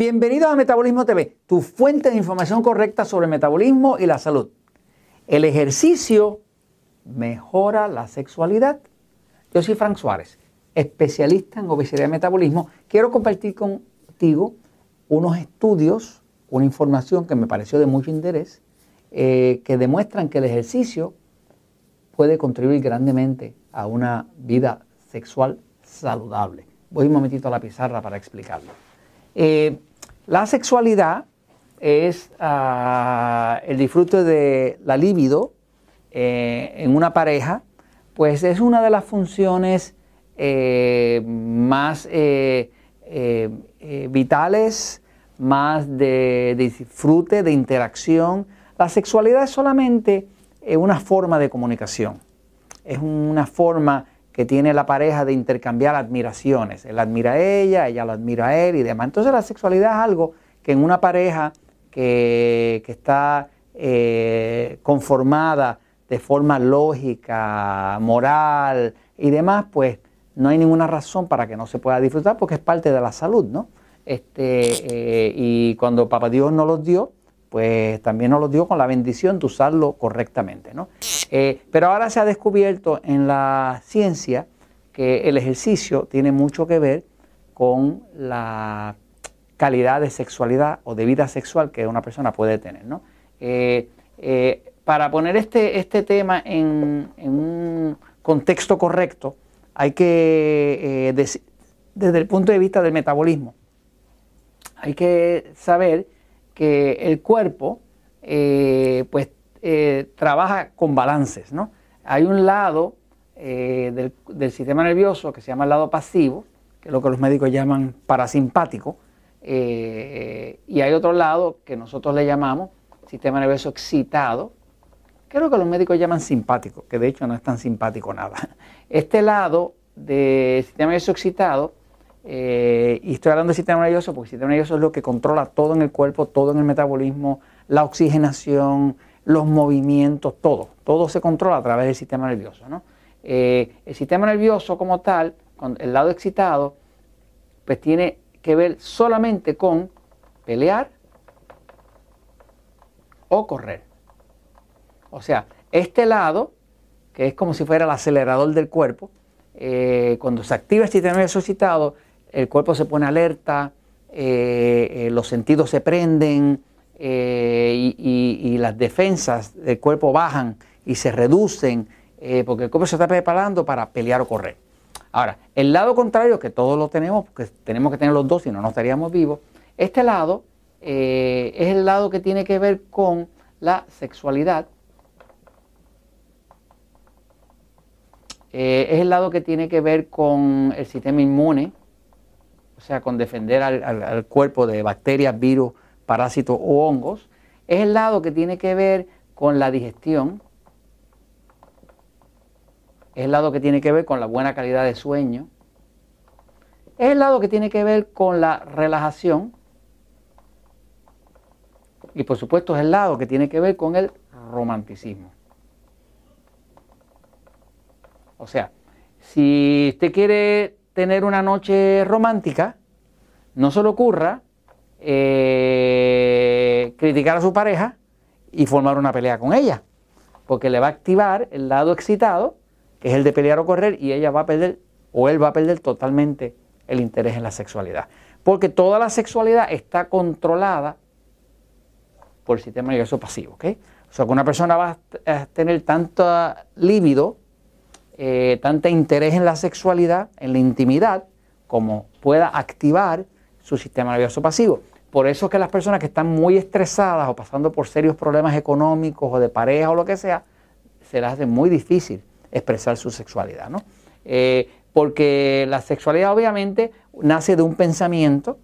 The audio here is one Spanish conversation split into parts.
Bienvenidos a Metabolismo TV, tu fuente de información correcta sobre metabolismo y la salud. El ejercicio mejora la sexualidad. Yo soy Frank Suárez, especialista en obesidad y metabolismo. Quiero compartir contigo unos estudios, una información que me pareció de mucho interés, eh, que demuestran que el ejercicio puede contribuir grandemente a una vida sexual saludable. Voy un momentito a la pizarra para explicarlo. Eh, la sexualidad es ah, el disfrute de la libido eh, en una pareja, pues es una de las funciones eh, más eh, vitales, más de, disfrute, de interacción. La sexualidad es solamente una forma de comunicación, es una forma que tiene la pareja de intercambiar admiraciones. Él admira a ella, ella lo admira a él y demás. Entonces la sexualidad es algo que en una pareja que, está eh, conformada de forma lógica, moral y demás, pues no hay ninguna razón para que no se pueda disfrutar porque es parte de la salud, ¿no? Este, eh, y cuando Papá Dios nos los dio, pues también nos los dio con la bendición de usarlo correctamente. ¿no? Eh, pero ahora se ha descubierto en la ciencia que el ejercicio tiene mucho que ver con la calidad de sexualidad o de vida sexual que una persona puede tener. ¿no? Eh, eh, para poner este, este tema en, un contexto correcto, hay que, desde el punto de vista del metabolismo, hay que saber que el cuerpo eh, pues, eh, trabaja con balances. ¿no? Hay un lado eh, del, sistema nervioso que se llama el lado pasivo, que es lo que los médicos llaman parasimpático, y hay otro lado que nosotros le llamamos sistema nervioso excitado, que es lo que los médicos llaman simpático, que de hecho no es tan simpático nada. Este lado del sistema nervioso excitado eh, y estoy hablando del sistema nervioso porque el sistema nervioso es lo que controla todo en el cuerpo, todo en el metabolismo, la oxigenación, los movimientos, todo. Todo se controla a través del sistema nervioso. Eh, el sistema nervioso como tal, el lado excitado, pues tiene que ver solamente con pelear o correr. O sea, este lado, que es como si fuera el acelerador del cuerpo, eh, cuando se activa el sistema nervioso excitado, el cuerpo se pone alerta, eh, eh, los sentidos se prenden eh, y, las defensas del cuerpo bajan y se reducen porque el cuerpo se está preparando para pelear o correr. Ahora, el lado contrario, que todos lo tenemos, porque tenemos que tener los dos, si no, no estaríamos vivos, este lado es el lado que tiene que ver con la sexualidad, es el lado que tiene que ver con el sistema inmune, o sea, con defender al, cuerpo de bacterias, virus, parásitos o hongos, es el lado que tiene que ver con la digestión, es el lado que tiene que ver con la buena calidad de sueño, es el lado que tiene que ver con la relajación y por supuesto es el lado que tiene que ver con el romanticismo. O sea, si usted quiere tener una noche romántica, no se le ocurra eh, criticar a su pareja y formar una pelea con ella, porque le va a activar el lado excitado, que es el de pelear o correr, y ella va a perder, o él va a perder totalmente el interés en la sexualidad. Porque toda la sexualidad está controlada por el sistema nervioso pasivo. O sea, que una persona va a tener tanto líbido eh, tanto interés en la sexualidad, en la intimidad, como pueda activar su sistema nervioso pasivo. Por eso es que las personas que están muy estresadas o pasando por serios problemas económicos o de pareja o lo que sea, se les hace muy difícil expresar su sexualidad, ¿no? Eh, porque la sexualidad obviamente nace de un pensamiento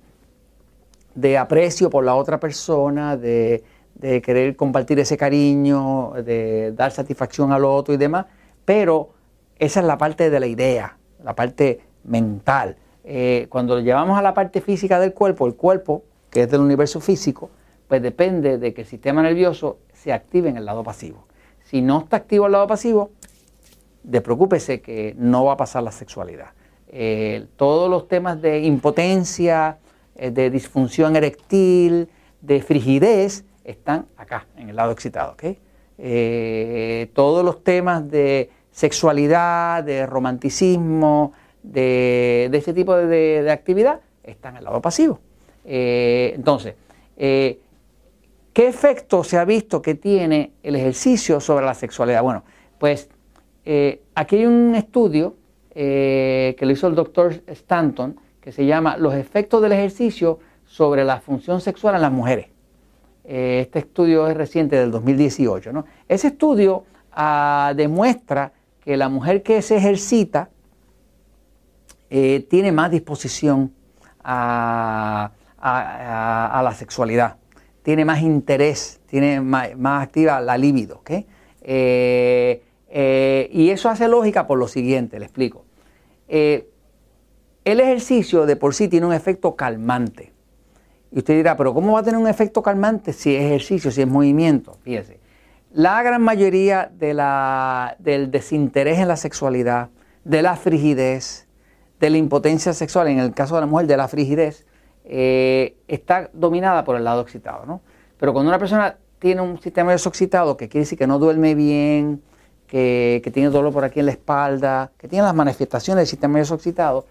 de aprecio por la otra persona, de, de querer compartir ese cariño, de dar satisfacción al otro y demás, pero esa es la parte de la idea, la parte mental. Eh, cuando lo llevamos a la parte física del cuerpo, el cuerpo, que es del universo físico, pues depende de que el sistema nervioso se active en el lado pasivo. Si no está activo el lado pasivo, despreocúpese que no va a pasar la sexualidad. Eh, todos los temas de impotencia, eh, de disfunción erectil, de frigidez, están acá, en el lado excitado. todos los temas de sexualidad, de romanticismo, de, ese tipo de, actividad, están en el lado pasivo. Eh, entonces, ¿qué efecto se ha visto que tiene el ejercicio sobre la sexualidad? Bueno, pues aquí hay un estudio que lo hizo el doctor Stanton, que se llama Los efectos del ejercicio sobre la función sexual en las mujeres. Eh, este estudio es reciente del 2018. ¿no? Ese estudio ah, demuestra que la mujer que se ejercita eh, tiene más disposición a, la sexualidad, tiene más interés, tiene más, activa la libido. Eh, y eso hace lógica por lo siguiente, le explico. El ejercicio de por sí tiene un efecto calmante. Y usted dirá, pero ¿cómo va a tener un efecto calmante si es ejercicio, si es movimiento? Fíjese, la gran mayoría del desinterés en la sexualidad, de la frigidez, de la impotencia sexual, en el caso de la mujer, de la frigidez, eh, está dominada por el lado excitado. ¿no? Pero cuando una persona tiene un sistema nervioso excitado, que quiere decir que no duerme bien, que, tiene dolor por aquí en la espalda, que tiene las manifestaciones del sistema nervioso excitado,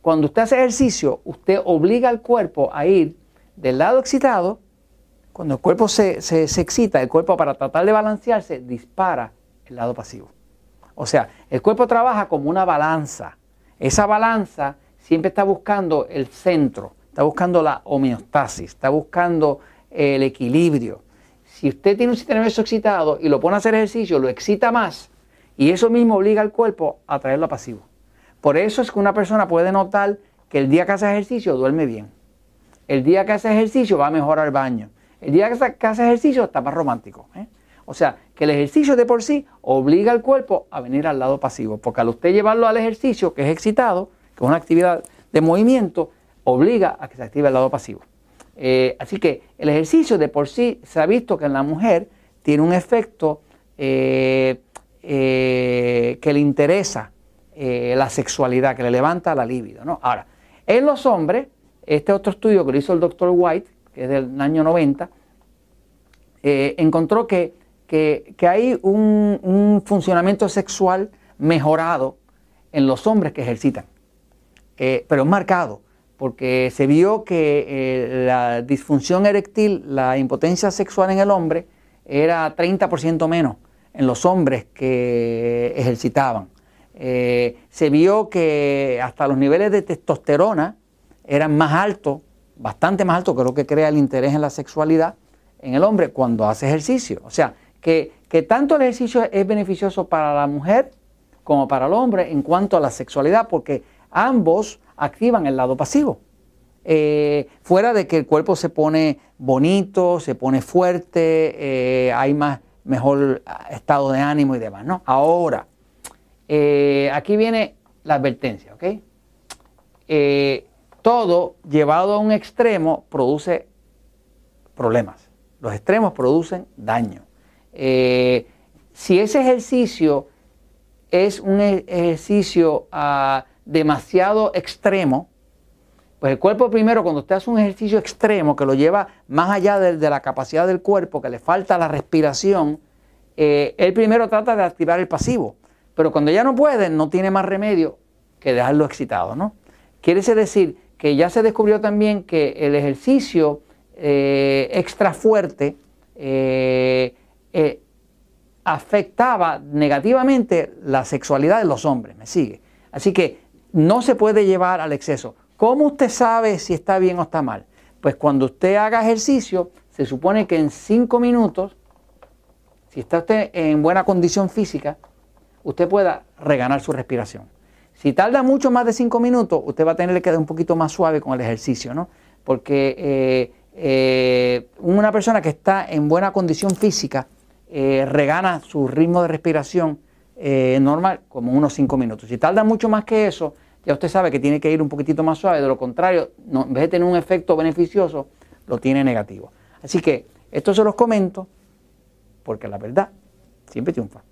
cuando usted hace ejercicio, usted obliga al cuerpo a ir del lado excitado. Cuando el cuerpo se, excita, el cuerpo para tratar de balancearse dispara el lado pasivo. O sea, el cuerpo trabaja como una balanza. Esa balanza siempre está buscando el centro, está buscando la homeostasis, está buscando el equilibrio. Si usted tiene un sistema nervioso excitado y lo pone a hacer ejercicio, lo excita más y eso mismo obliga al cuerpo a traerlo a pasivo. Por eso es que una persona puede notar que el día que hace ejercicio duerme bien. El día que hace ejercicio va mejor al baño. El día que hace ejercicio está más romántico. ¿eh? O sea, que el ejercicio de por sí obliga al cuerpo a venir al lado pasivo. Porque al usted llevarlo al ejercicio, que es excitado, que es una actividad de movimiento, obliga a que se active el lado pasivo. Eh, así que el ejercicio de por sí se ha visto que en la mujer tiene un efecto eh, que le interesa la sexualidad, que le levanta la libido. ¿no? Ahora, en los hombres, este otro estudio que lo hizo el doctor White, que es del año 90, eh, encontró que, hay un, funcionamiento sexual mejorado en los hombres que ejercitan, eh, pero marcado, porque se vio que la disfunción eréctil, la impotencia sexual en el hombre, era 30% menos en los hombres que ejercitaban. Eh, se vio que hasta los niveles de testosterona eran más altos, bastante más altos que lo que crea el interés en la sexualidad en el hombre cuando hace ejercicio. O sea, que, tanto el ejercicio es beneficioso para la mujer como para el hombre en cuanto a la sexualidad, porque ambos activan el lado pasivo. Eh, fuera de que el cuerpo se pone bonito, se pone fuerte, eh, hay más mejor estado de ánimo y demás, ¿no? Ahora, eh, aquí viene la advertencia, ¿ok? Eh, todo llevado a un extremo produce problemas. Los extremos producen daño. Eh, si ese ejercicio es un e-, ejercicio ah, demasiado extremo, pues el cuerpo primero, cuando usted hace un ejercicio extremo que lo lleva más allá de, la capacidad del cuerpo, que le falta la respiración, él primero trata de activar el pasivo. Pero cuando ya no puede, no tiene más remedio que dejarlo excitado, ¿no? Quiere decir que ya se descubrió también que el ejercicio eh, extra fuerte eh, eh, afectaba negativamente la sexualidad de los hombres, ¿me sigue? Así que no se puede llevar al exceso. ¿Cómo usted sabe si está bien o está mal? Pues cuando usted haga ejercicio, se supone que en cinco minutos, si está usted en buena condición física, usted pueda reganar su respiración. Si tarda mucho más de cinco minutos, usted va a tener que quedar un poquito más suave con el ejercicio, ¿no? Porque eh, eh, una persona que está en buena condición física eh, regana su ritmo de respiración normal como unos cinco minutos. Si tarda mucho más que eso, ya usted sabe que tiene que ir un poquitito más suave, de lo contrario, en vez de tener un efecto beneficioso, lo tiene negativo. Así que esto se los comento porque la verdad siempre triunfa.